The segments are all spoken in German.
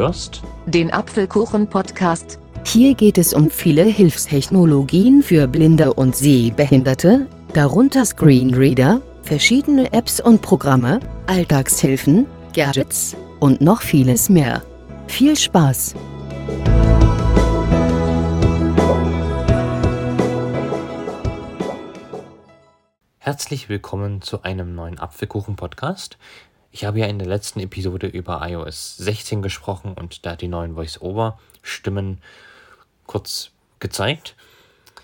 hörst den Apfelkuchen-Podcast. Hier geht es um viele Hilfstechnologien für Blinde und Sehbehinderte, darunter Screenreader, verschiedene Apps und Programme, Alltagshilfen, Gadgets und noch vieles mehr. Viel Spaß! Herzlich willkommen zu einem neuen Apfelkuchen-Podcast. Ich habe ja in der letzten Episode über iOS 16 gesprochen und da die neuen Voice-Over-Stimmen kurz gezeigt.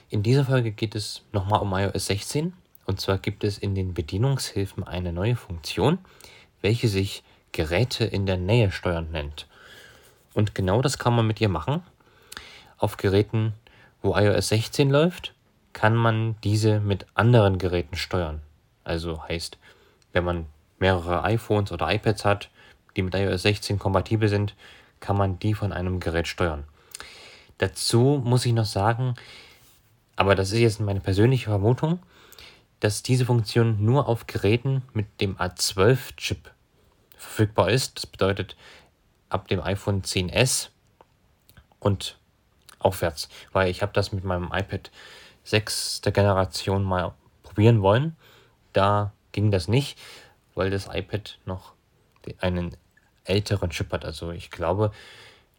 In dieser Folge geht es nochmal um iOS 16 und zwar gibt es in den Bedienungshilfen eine neue Funktion, welche sich Geräte in der Nähe steuern nennt. Und genau das kann man mit ihr machen. Auf Geräten, wo iOS 16 läuft, kann man diese mit anderen Geräten steuern. Also heißt, wenn man mehrere iPhones oder iPads hat, die mit iOS 16 kompatibel sind, kann man die von einem Gerät steuern. Dazu muss ich noch sagen, aber das ist jetzt meine persönliche Vermutung, dass diese Funktion nur auf Geräten mit dem A12-Chip verfügbar ist. Das bedeutet ab dem iPhone 10s und aufwärts, weil ich habe das mit meinem iPad sechster Generation mal probieren wollen. Da ging das nicht, weil das iPad noch einen älteren Chip hat. Also ich glaube,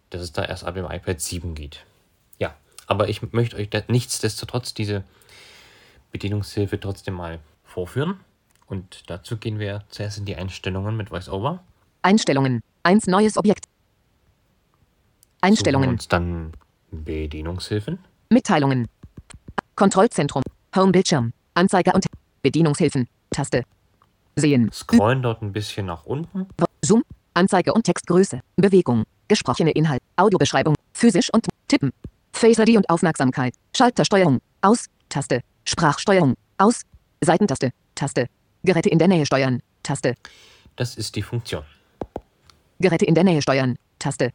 dass es da erst ab dem iPad 7 geht. Ja, aber ich möchte euch nichtsdestotrotz diese Bedienungshilfe trotzdem mal vorführen. Und dazu gehen wir zuerst in die Einstellungen mit VoiceOver. Einstellungen. Eins neues Objekt. Einstellungen. Uns dann Bedienungshilfen. Mitteilungen. Kontrollzentrum. Homebildschirm. Anzeiger und Bedienungshilfen. Taste. Sehen. Scrollen dort ein bisschen nach unten. Zoom. Anzeige und Textgröße. Bewegung. Gesprochene Inhalt. Audiobeschreibung. Physisch und Tippen. Face ID und Aufmerksamkeit. Schaltersteuerung. Aus. Taste. Sprachsteuerung. Aus. Seitentaste. Taste. Geräte in der Nähe steuern. Taste. Das ist die Funktion. Geräte in der Nähe steuern. Taste.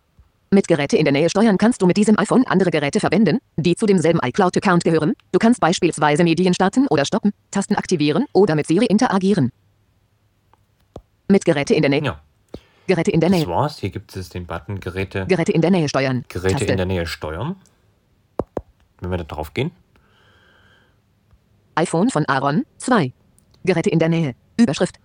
Mit Geräte in der Nähe steuern kannst du mit diesem iPhone andere Geräte verwenden, die zu demselben iCloud-Account gehören. Du kannst beispielsweise Medien starten oder stoppen, Tasten aktivieren oder mit Siri interagieren. Mit Geräte in der Nähe. Ja, Geräte in der das Nähe. war's. Hier gibt es den Button Geräte, Geräte in der Nähe steuern. Geräte Taste. in der Nähe steuern. Wenn wir da drauf gehen, iPhone von Aaron 2. Geräte in der Nähe. Überschrift.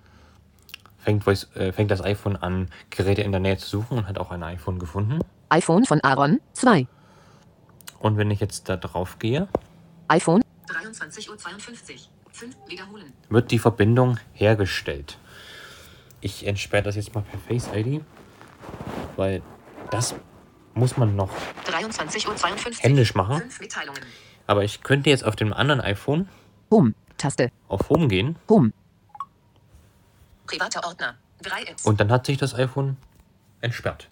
fängt, Voice, äh, fängt das iPhone an, Geräte in der Nähe zu suchen und hat auch ein iPhone gefunden. iPhone von Aaron 2. Und wenn ich jetzt da drauf gehe, iPhone 23.52 Uhr. 5 wiederholen. wird die Verbindung hergestellt. Ich entsperre das jetzt mal per Face ID, weil das muss man noch 23.52 Uhr. händisch machen. 5 Mitteilungen. Aber ich könnte jetzt auf dem anderen iPhone Home. Taste. auf Home gehen Home. Privater Ordner. 3 Apps. und dann hat sich das iPhone entsperrt.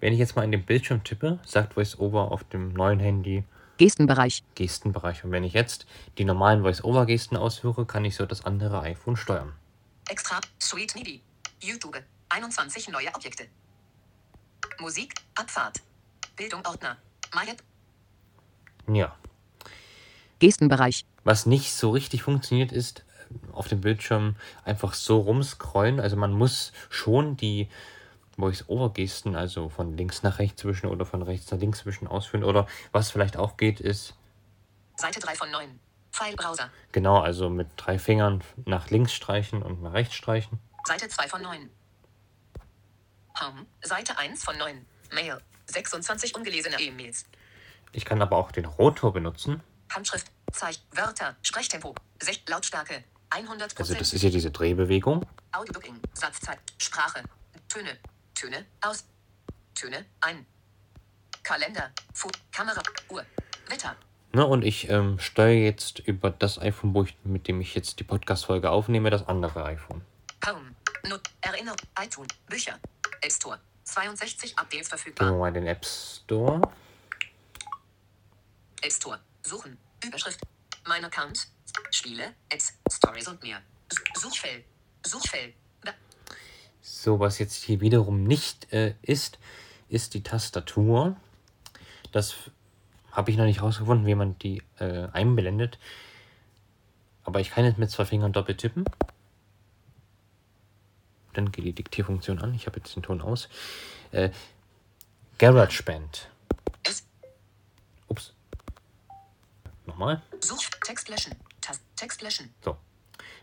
Wenn ich jetzt mal in den Bildschirm tippe, sagt VoiceOver auf dem neuen Handy Gestenbereich. Gestenbereich. Und wenn ich jetzt die normalen VoiceOver-Gesten ausführe, kann ich so das andere iPhone steuern. Extra. Sweet MIDI. YouTube. 21 neue Objekte. Musik. Abfahrt. Bildung Ordner. My App. Ja. Gestenbereich. Was nicht so richtig funktioniert, ist äh, auf dem Bildschirm einfach so rumscrollen. Also man muss schon die Voice-Over-Gesten, also von links nach rechts zwischen oder von rechts nach links zwischen ausführen. Oder was vielleicht auch geht, ist Seite 3 von 9. File-Browser. genau, also mit drei Fingern nach links streichen und nach rechts streichen. Seite 2 von 9. Home. Seite 1 von 9. Mail. 26 ungelesene E-Mails. Ich kann aber auch den Rotor benutzen. Handschrift. Zeich. Wörter. Sprechtempo. Sech Lautstärke. 100%. Also das ist ja diese Drehbewegung. Audiobooking. Satzzeit. Sprache. Töne. Töne. Aus. Töne. Ein. Kalender. Fu Kamera. Uhr. Wetter. Ne, und ich ähm, steuere jetzt über das iPhone, wo ich, mit dem ich jetzt die Podcast-Folge aufnehme, das andere iPhone. Home. Not. Erinner. iTunes. Bücher. App Store. 62 Updates Gehen wir verfügbar. mal den App Store. App Store. Suchen. Überschrift. Mein Account. Spiele. Apps. Stories und mehr. Suchfeld. Suchfeld. So, was jetzt hier wiederum nicht äh, ist, ist die Tastatur. Das habe ich noch nicht rausgefunden, wie man die äh, einblendet. Aber ich kann jetzt mit zwei Fingern doppelt tippen. dann geht die Diktierfunktion an. Ich habe jetzt den Ton aus. Äh, GarageBand. Ups. Nochmal. Such. Text löschen. Tast. Text löschen. So.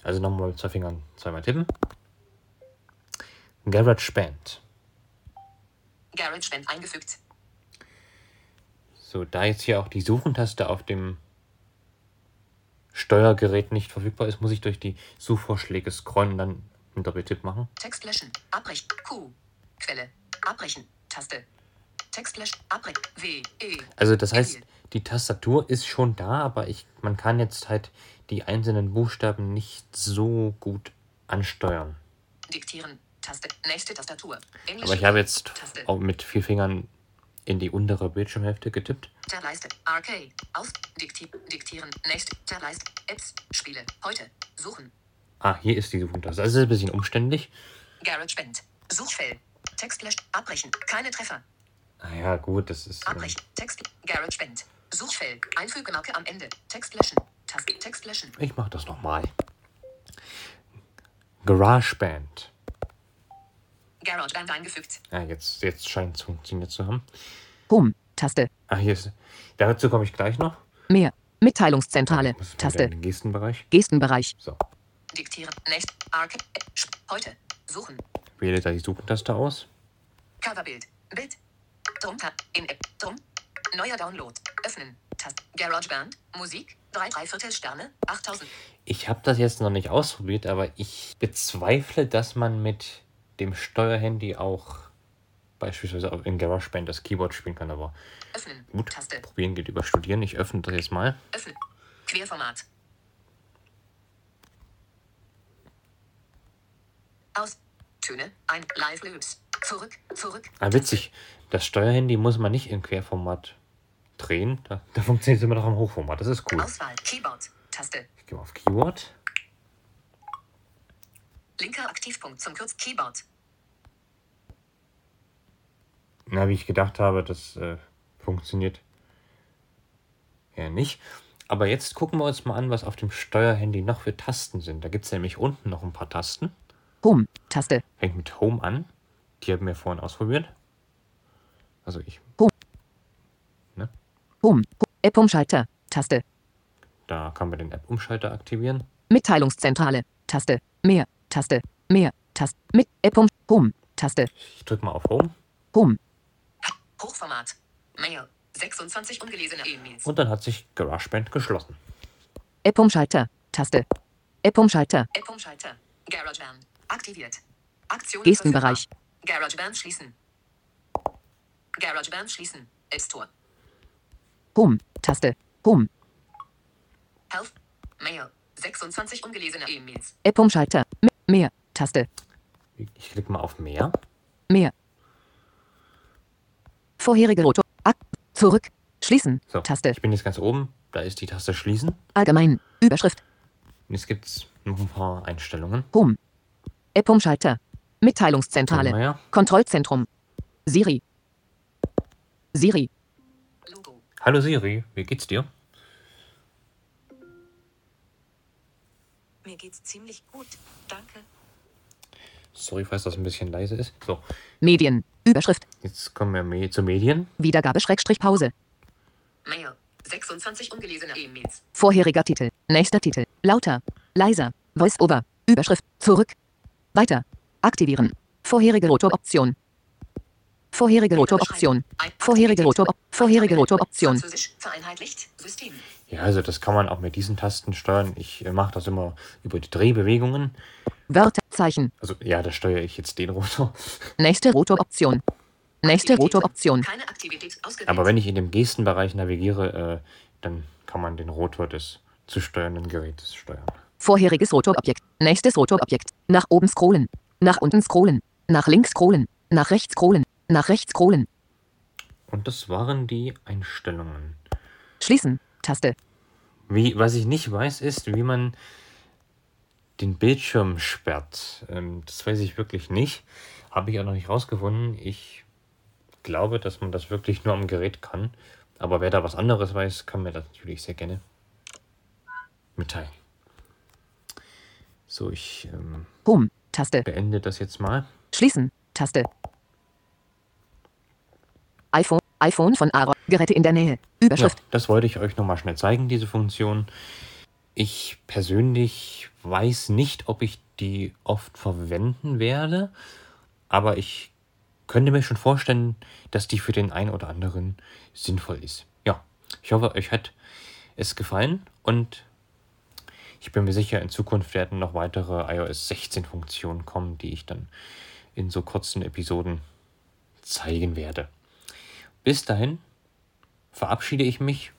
Also nochmal mit zwei Fingern zweimal tippen. GarageBand. GarageBand eingefügt. So, da jetzt hier auch die Suchentaste auf dem Steuergerät nicht verfügbar ist, muss ich durch die Suchvorschläge scrollen und dann einen Doppeltipp machen. Text löschen. Abbrechen. Q. Quelle. Abbrechen. Taste. Text löschen. Abbrechen. W. E. Also das heißt, die Tastatur ist schon da, aber ich, man kann jetzt halt die einzelnen Buchstaben nicht so gut ansteuern. Diktieren. Taste. Nächste Tastatur. Englisch. Aber ich habe jetzt Taste. auch mit vier Fingern in die untere Bildschirmhälfte getippt. Tableiste. Arcade. Aus. Dikti diktieren. Nächste. Tableiste. Apps. Spiele. Heute. Suchen. Ah, hier ist die Suchentaste. Also ist ein bisschen umständlich. GarageBand. Suchfeld. Text löschen. Abbrechen. Keine Treffer. Naja, gut, das ist. Ähm, Abbrechen. Text. GarageBand. Suchfeld. Einfügemarke am Ende. Text löschen. Taste. Text löschen. ich mache das nochmal. GarageBand. GarageBand eingefügt. Ah, jetzt, jetzt scheint es funktioniert zu haben. Home. Taste. Ah, hier ist. Dazu komme ich gleich noch. Mehr. Mitteilungszentrale. Wieder Taste. Gestenbereich. Gestenbereich. So. Diktieren. Arcade. Sp- Heute. Suchen. Wähle da die Suchentaste aus. Coverbild. Bild. Drum. Tab. In App. Drum. Neuer Download. Öffnen. Taste. GarageBand. Musik. 3 3 Viertel Sterne. 8000. Ich habe das jetzt noch nicht ausprobiert, aber ich bezweifle, dass man mit dem Steuerhandy auch beispielsweise auch in GarageBand das Keyboard spielen kann. Aber Öffnen. gut, Taste. probieren geht über Studieren. Ich öffne das jetzt mal. Öffnen. Querformat. Aus. Töne. Ein. Live Loops. Zurück. Zurück. Ah, witzig. Das Steuerhandy muss man nicht im Querformat drehen. Da, da funktioniert es immer noch im Hochformat. Das ist cool. Auswahl. Keyboard. Taste. Ich gehe mal auf Keyboard. Linker Aktivpunkt zum Kürz Keyboard. Na, wie ich gedacht habe, das äh, funktioniert eher nicht. Aber jetzt gucken wir uns mal an, was auf dem Steuerhandy noch für Tasten sind. Da gibt es nämlich unten noch ein paar Tasten. Home. Taste. Fängt mit Home an. Die haben wir vorhin ausprobiert. Also ich, Home. App-Umschalter. Taste. da kann man den App-Umschalter aktivieren. Mitteilungszentrale. Taste. Mehr. Taste. Mehr. Taste. Mit App-Um. Home. Taste. Ich drücke mal auf Home Home. Hochformat. Mail. 26 ungelesene E-Mails. und dann hat sich GarageBand geschlossen. App-Umschalter. Taste. App-Umschalter. App-Umschalter. GarageBand. Aktiviert. Aktion Gestenbereich. GarageBand schließen. GarageBand schließen. App Store. Home. Taste. Home. Health. Mail. 26 ungelesene E-Mails. App-Umschalter. Me- Mehr. Taste. Ich klicke mal auf Mehr. Mehr. Vorherige Rotor. Ak zurück. Schließen. So, Taste. ich bin jetzt ganz oben. Da ist die Taste Schließen. Allgemein. Überschrift. Und jetzt gibt es noch ein paar Einstellungen. Home. App-Umschalter. Mitteilungszentrale. Ja. Kontrollzentrum. Siri. Siri. Logo. Hallo Siri, wie geht's dir? Mir geht's ziemlich gut. Danke. Sorry, falls das ein bisschen leise ist. So, Medien. Überschrift. jetzt kommen wir me- zu Medien. Wiedergabe Schrägstrich Pause. Mail. 26 ungelesene E-Mails. Vorheriger Titel. Nächster Titel. Lauter. Leiser. Voice-Over. Überschrift. Zurück. Weiter. Aktivieren. Vorherige Rotoroption. Vorherige Rotoroption. Vorherige Rotor. Vorherige Rotoroption. Vereinheitlicht. System. Ja, also das kann man auch mit diesen Tasten steuern. Ich äh, mache das immer über die Drehbewegungen. Wörter. Zeichen. Also ja, da steuere ich jetzt den Rotor. Nächste Rotoroption. Nächste. Rotoroption. Aber wenn ich in dem Gestenbereich navigiere, äh, dann kann man den Rotor des zu steuernden Gerätes steuern. Vorheriges Rotorobjekt. Nächstes Rotorobjekt. Nach oben scrollen. Nach unten scrollen. Nach links scrollen. Nach rechts scrollen. Nach rechts scrollen. Und das waren die Einstellungen. Schließen. Taste. Wie, was ich nicht weiß, ist, wie man den Bildschirm sperrt. Ähm, das weiß ich wirklich nicht. Habe ich auch noch nicht rausgefunden. Ich glaube, dass man das wirklich nur am Gerät kann. Aber wer da was anderes weiß, kann mir das natürlich sehr gerne mitteilen. So, ich. Ähm, Home. Taste. beende das jetzt mal. Schließen. Taste. iPhone. iPhone von Aaron. Geräte in der Nähe. Ja, Überschrift. das wollte ich euch nochmal schnell zeigen, diese Funktion. Ich persönlich weiß nicht, ob ich die oft verwenden werde, aber ich könnte mir schon vorstellen, dass die für den einen oder anderen sinnvoll ist. Ja, ich hoffe, euch hat es gefallen und ich bin mir sicher, in Zukunft werden noch weitere iOS 16 Funktionen kommen, die ich dann in so kurzen Episoden zeigen werde. Bis dahin verabschiede ich mich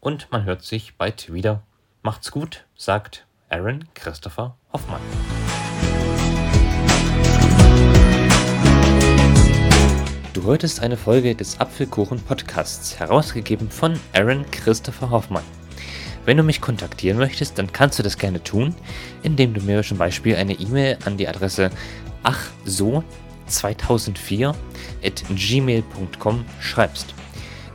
und man hört sich bald wieder. Macht's gut, sagt Aaron Christopher Hoffmann. Du hörtest eine Folge des Apfelkuchen Podcasts, herausgegeben von Aaron Christopher Hoffmann. Wenn du mich kontaktieren möchtest, dann kannst du das gerne tun, indem du mir zum Beispiel eine E-Mail an die Adresse achso2004 at gmail.com schreibst.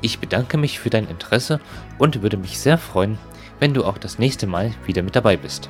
Ich bedanke mich für dein Interesse und würde mich sehr freuen, wenn du auch das nächste Mal wieder mit dabei bist.